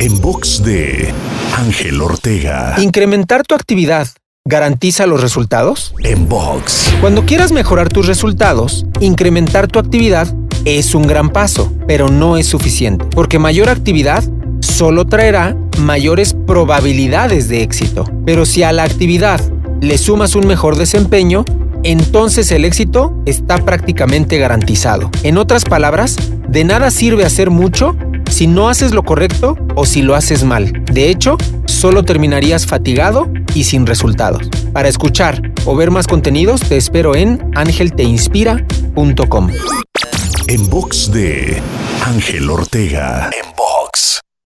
En box de Ángel Ortega. ¿Incrementar tu actividad garantiza los resultados? En box. Cuando quieras mejorar tus resultados, incrementar tu actividad es un gran paso, pero no es suficiente, porque mayor actividad solo traerá mayores probabilidades de éxito. Pero si a la actividad le sumas un mejor desempeño, entonces el éxito está prácticamente garantizado. En otras palabras, de nada sirve hacer mucho si no haces lo correcto o si lo haces mal. De hecho, solo terminarías fatigado y sin resultados. Para escuchar o ver más contenidos, te espero en angelteinspira.com. En box de Ángel Ortega. En box.